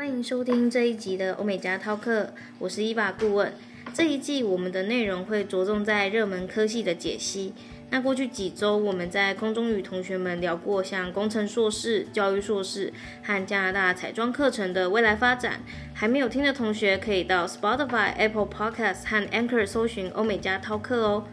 欢迎收听这一集的欧美加涛课，我是伊娃顾问。这一季我们的内容会着重在热门科系的解析。那过去几周我们在空中与同学们聊过像工程硕士、教育硕士和加拿大彩妆课程的未来发展。还没有听的同学可以到 Spotify、Apple Podcasts 和 Anchor 搜寻欧美加涛课哦。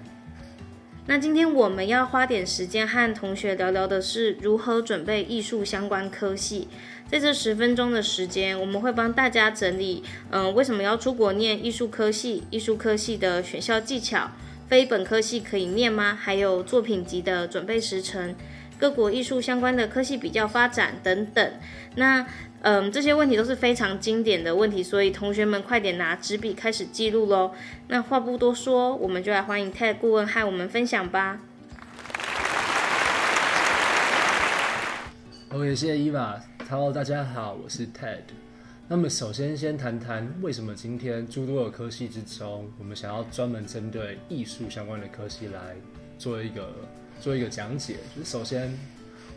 那今天我们要花点时间和同学聊聊的是如何准备艺术相关科系。在这十分钟的时间，我们会帮大家整理，嗯，为什么要出国念艺术科系？艺术科系的选校技巧，非本科系可以念吗？还有作品集的准备时程，各国艺术相关的科系比较发展等等。那，嗯，这些问题都是非常经典的问题，所以同学们快点拿纸笔开始记录喽。那话不多说，我们就来欢迎 Ted 顾问和我们分享吧。OK，谢谢伊娃。Hello，大家好，我是 Ted。那么首先先谈谈为什么今天诸多的科系之中，我们想要专门针对艺术相关的科系来做一个做一个讲解。就是首先，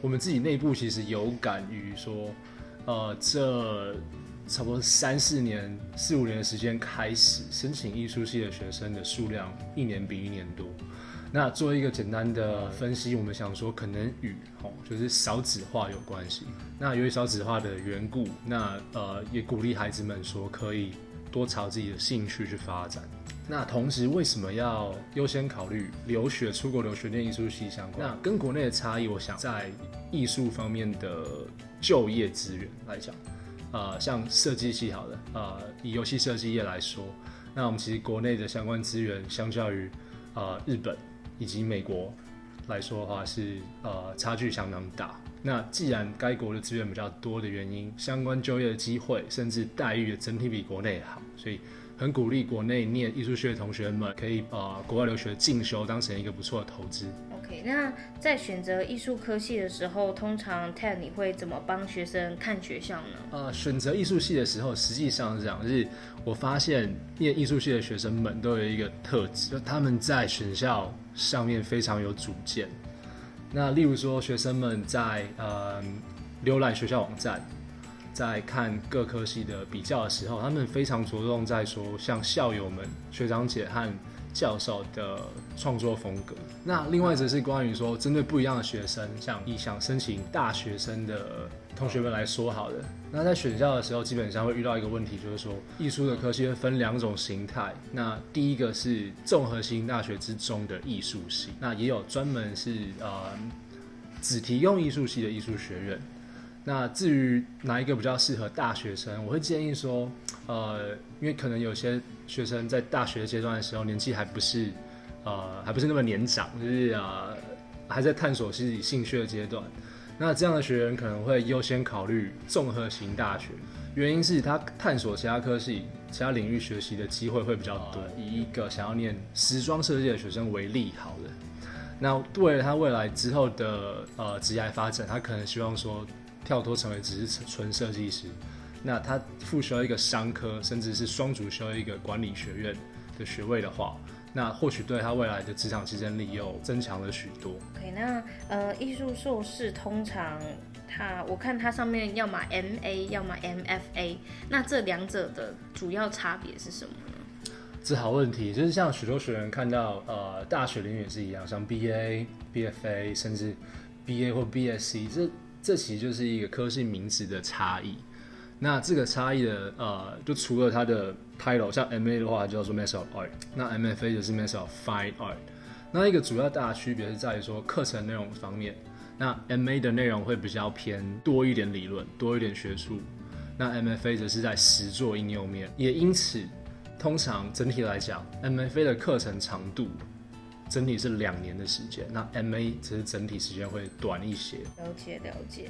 我们自己内部其实有感于说，呃，这差不多三四年、四五年的时间开始，申请艺术系的学生的数量一年比一年多。那做一个简单的分析，我们想说可能与吼就是少子化有关系。那由于少子化的缘故，那呃也鼓励孩子们说可以多朝自己的兴趣去发展。那同时为什么要优先考虑留学、出国留学念艺术系相关？那跟国内的差异，我想在艺术方面的就业资源来讲，呃，像设计系好的，呃，以游戏设计业来说，那我们其实国内的相关资源相较于呃日本。以及美国来说的话是，是呃差距相当大。那既然该国的资源比较多的原因，相关就业的机会甚至待遇的整体比国内好，所以很鼓励国内念艺术系的同学们可以把国外留学进修，当成一个不错的投资。OK，那在选择艺术科系的时候，通常 Ted 你会怎么帮学生看学校呢？呃，选择艺术系的时候，实际上是这样，就是我发现念艺术系的学生们都有一个特质，就他们在选校。上面非常有主见。那例如说，学生们在呃浏览学校网站，在看各科系的比较的时候，他们非常着重在说，像校友们、学长姐和教授的创作风格。那另外则是关于说，针对不一样的学生，像以想申请大学生的同学们来说，好的，那在选校的时候，基本上会遇到一个问题，就是说，艺术的科系会分两种形态。那第一个是综合性大学之中的艺术系，那也有专门是呃只提供艺术系的艺术学院。那至于哪一个比较适合大学生，我会建议说，呃，因为可能有些学生在大学阶段的时候年纪还不是，呃，还不是那么年长，就是呃还在探索自己兴趣的阶段。那这样的学员可能会优先考虑综合型大学，原因是他探索其他科系、其他领域学习的机会会比较多。以一个想要念时装设计的学生为例，好了，那为了他未来之后的呃职业发展，他可能希望说。跳脱成为只是纯设计师，那他复修一个商科，甚至是双主修一个管理学院的学位的话，那或许对他未来的职场竞争力又增强了许多。OK，那呃，艺术硕士通常他我看它上面要么 MA，要么 MFA，那这两者的主要差别是什么呢？这好问题，就是像许多学员看到呃，大学领域也是一样，像 BA、BFA，甚至 BA 或 BSc 这。这其实就是一个科系名词的差异。那这个差异的呃，就除了它的 title，像 MA 的话叫做 Master of Art，那 MFA 就是 Master of Fine Art。那一个主要大的区别是在于说课程内容方面，那 MA 的内容会比较偏多一点理论，多一点学术。那 MFA 则是在实作应用面，也因此，通常整体来讲，MFA 的课程长度。整体是两年的时间，那 MA 只是整体时间会短一些。了解了解，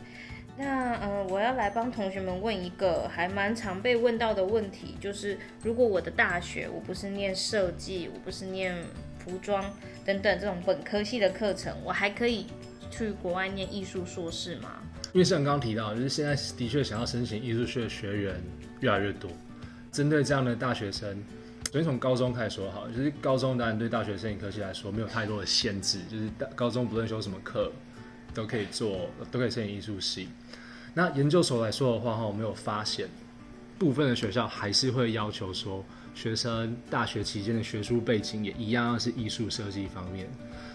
那呃，我要来帮同学们问一个还蛮常被问到的问题，就是如果我的大学我不是念设计，我不是念服装等等这种本科系的课程，我还可以去国外念艺术硕士吗？因为像刚刚提到，就是现在的确想要申请艺术学的学员越来越多，针对这样的大学生。所以从高中开始说好，就是高中当然对大学生科系来说没有太多的限制，就是大高中不论修什么课都可以做，都可以申请艺术系。那研究所来说的话哈，我们有发现，部分的学校还是会要求说，学生大学期间的学术背景也一样是艺术设计方面。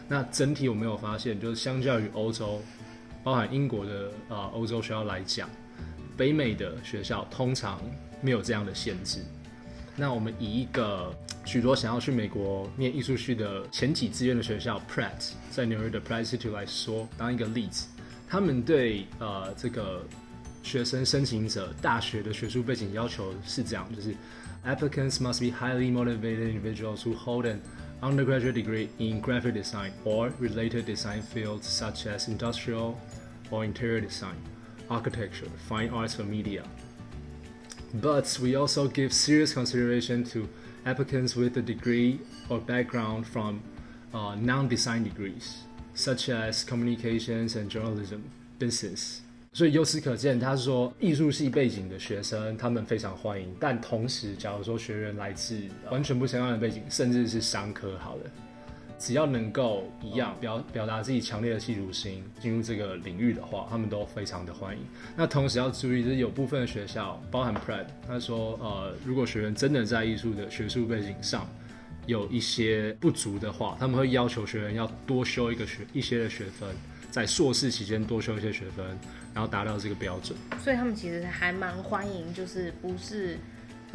那整体我没有发现，就是相较于欧洲，包含英国的啊欧洲学校来讲，北美的学校通常没有这样的限制。那我们以一个许多想要去美国念艺术系的前几志愿的学校 Pratt 在纽约的 Pratt Institute 来说，当一个例子，他们对呃这个学生申请者大学的学术背景要求是这样，就是 Applicants must be highly motivated individuals who hold an undergraduate degree in graphic design or related design fields such as industrial or interior design, architecture, fine arts or media. But we also give serious consideration to applicants with a degree or background from uh, non-design degrees, such as communications and journalism, business. 所以由此可见，他说艺术系背景的学生他们非常欢迎，但同时，假如说学员来自完全不相关的背景，甚至是商科，好了， 只要能够一样表表达自己强烈的企图心进入这个领域的话，他们都非常的欢迎。那同时要注意，就是有部分的学校，包含 Pratt，他说，呃，如果学员真的在艺术的学术背景上有一些不足的话，他们会要求学员要多修一个学一些的学分。在硕士期间多修一些学分，然后达到这个标准。所以他们其实还蛮欢迎，就是不是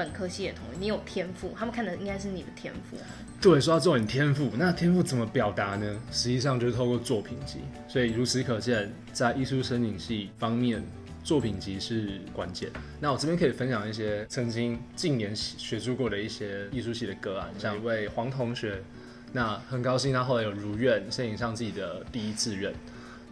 本科系的同学，你有天赋，他们看的应该是你的天赋。对，说到这种天赋，那天赋怎么表达呢？实际上就是透过作品集。所以如此可见，在艺术申请系方面，作品集是关键。那我这边可以分享一些曾经近年学过的一些艺术系的个案，像一位黄同学，那很高兴他后来有如愿申请上自己的第一志愿。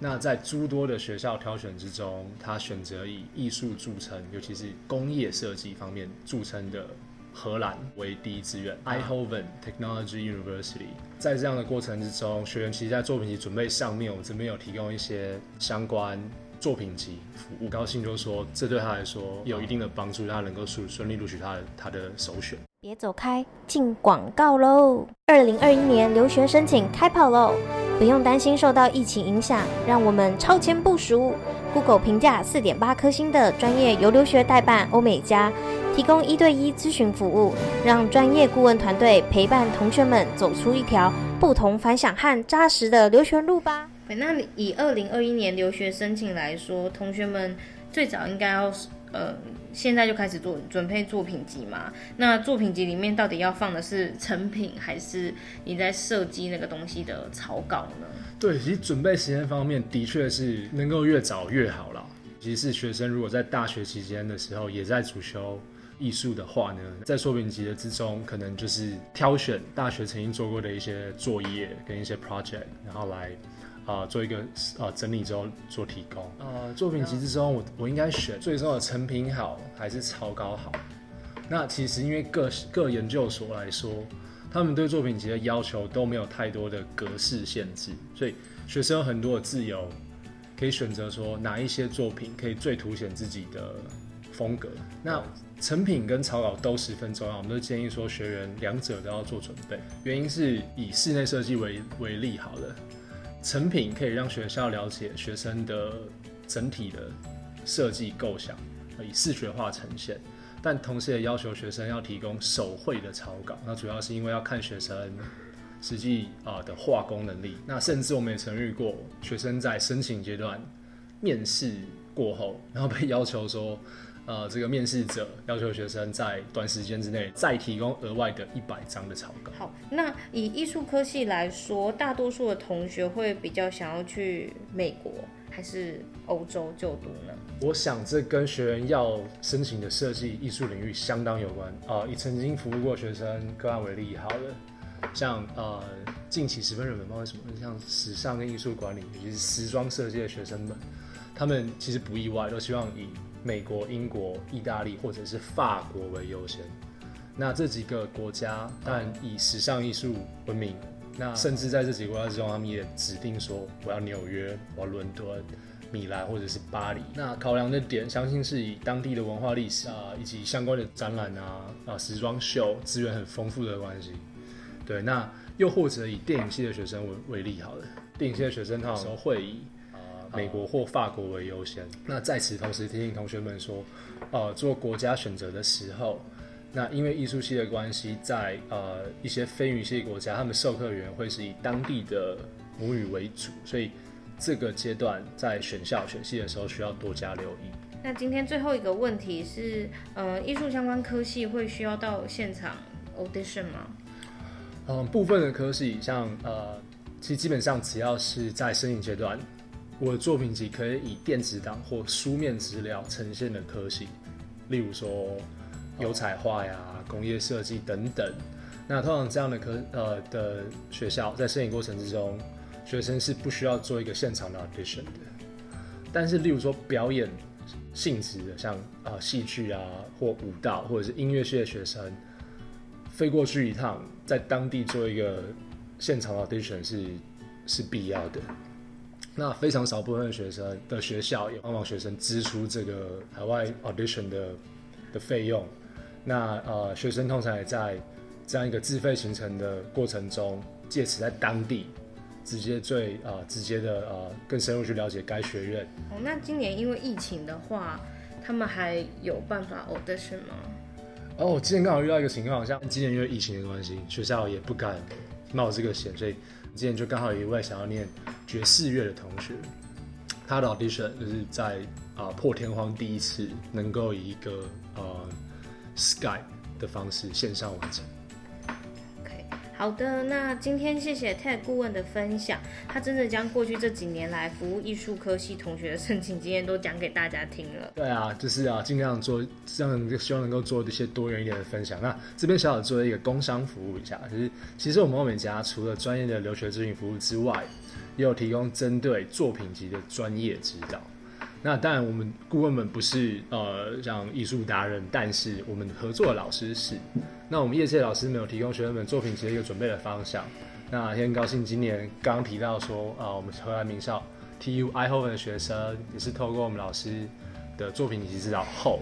那在诸多的学校挑选之中，他选择以艺术著称，尤其是工业设计方面著称的荷兰为第一志愿。Eindhoven Technology University。在这样的过程之中，学员其实在作品集准备上面，我这边有提供一些相关作品集服务。高兴就说，这对他来说有一定的帮助，他能够顺顺利录取他的他的首选。别走开，进广告喽！二零二一年留学申请开跑喽！不用担心受到疫情影响，让我们超前部署。Google 评价四点八颗星的专业游留学代办欧美家，提供一对一咨询服务，让专业顾问团队陪伴同学们走出一条不同凡响和扎实的留学路吧。那以二零二一年留学申请来说，同学们最早应该要呃。现在就开始做准备作品集嘛？那作品集里面到底要放的是成品，还是你在设计那个东西的草稿呢？对，其实准备时间方面的确是能够越早越好啦。其实是学生如果在大学期间的时候也在主修艺术的话呢，在作品集的之中，可能就是挑选大学曾经做过的一些作业跟一些 project，然后来。啊、呃，做一个呃整理之后做提供。呃，作品集之中，我我应该选最终的成品好还是草稿好？那其实因为各各研究所来说，他们对作品集的要求都没有太多的格式限制，所以学生有很多的自由，可以选择说哪一些作品可以最凸显自己的风格。那成品跟草稿都十分重要，我们都建议说学员两者都要做准备。原因是以室内设计为为例好了。成品可以让学校了解学生的整体的设计构想，以视觉化呈现，但同时也要求学生要提供手绘的草稿。那主要是因为要看学生实际啊的画工能力。那甚至我们也曾遇过学生在申请阶段面试过后，然后被要求说。呃，这个面试者要求学生在短时间之内再提供额外的一百张的草稿。好，那以艺术科系来说，大多数的同学会比较想要去美国还是欧洲就读呢？我想这跟学员要申请的设计艺术领域相当有关。啊、呃，以曾经服务过学生个案为例，好了，像呃近期十分热门，不知道为什么，像时尚跟艺术管理，尤其是时装设计的学生们，他们其实不意外，都希望以美国、英国、意大利或者是法国为优先，那这几个国家但以时尚艺术闻名，那甚至在这几个国家之中，他们也指定说我要纽约、我要伦敦、米兰或者是巴黎。那考量的点，相信是以当地的文化历史啊，以及相关的展览啊啊时装秀资源很丰富的关系。对，那又或者以电影系的学生为为例好了，电影系的学生他有时候会以。美国或法国为优先。那在此同时提醒同学们说，呃，做国家选择的时候，那因为艺术系的关系，在呃一些非语系国家，他们授课员会是以当地的母语为主，所以这个阶段在选校选系的时候需要多加留意。那今天最后一个问题是，呃，艺术相关科系会需要到现场 audition 吗？嗯，部分的科系像呃。其实基本上只要是在申请阶段，我的作品集可以以电子档或书面资料呈现的科系，例如说油彩画呀、工业设计等等。那通常这样的科呃的学校在摄影过程之中，学生是不需要做一个现场的 audition 的。但是例如说表演性质的，像啊戏剧啊或舞蹈或者是音乐系的学生，飞过去一趟，在当地做一个。现场 audition 是是必要的，那非常少部分的学生的学校也帮忙学生支出这个海外 audition 的的费用，那呃学生通常也在这样一个自费行程的过程中，借此在当地直接最啊、呃、直接的呃更深入去了解该学院。哦，那今年因为疫情的话，他们还有办法 audition 吗？哦，今年刚好遇到一个情况，像今年因为疫情的关系，学校也不敢。冒这个险，所以今年就刚好有一位想要念爵士乐的同学，他的 audition 就是在啊、破天荒第一次能够以一个呃 Skype 的方式线上完成。好的，那今天谢谢 Ted 顾问的分享，他真的将过去这几年来服务艺术科系同学的申请经验都讲给大家听了。对啊，就是啊，尽量做这样，希望能够做一些多元一点的分享。那这边小小做一个工商服务一下，就是其实我们欧美家除了专业的留学咨询服务之外，也有提供针对作品集的专业指导。那当然，我们顾问们不是呃像艺术达人，但是我们合作的老师是。那我们业界老师没有提供学生们作品集的一个准备的方向。那也很高兴今年刚提到说啊、我们荷兰名校 TU Eindhoven 的学生也是透过我们老师的作品集指导后。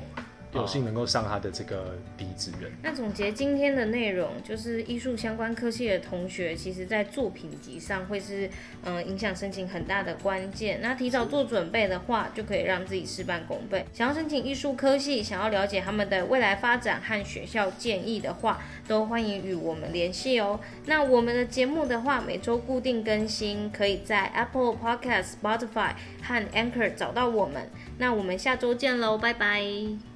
有幸能够上他的这个第一志愿。那总结今天的内容，就是艺术相关科系的同学，其实在作品集上会是嗯、呃、影响申请很大的关键。那提早做准备的话，就可以让自己事半功倍。想要申请艺术科系，想要了解他们的未来发展和学校建议的话，都欢迎与我们联系哦。那我们的节目的话，每周固定更新，可以在 Apple Podcast、Spotify 和 Anchor 找到我们。那我们下周见喽，拜拜。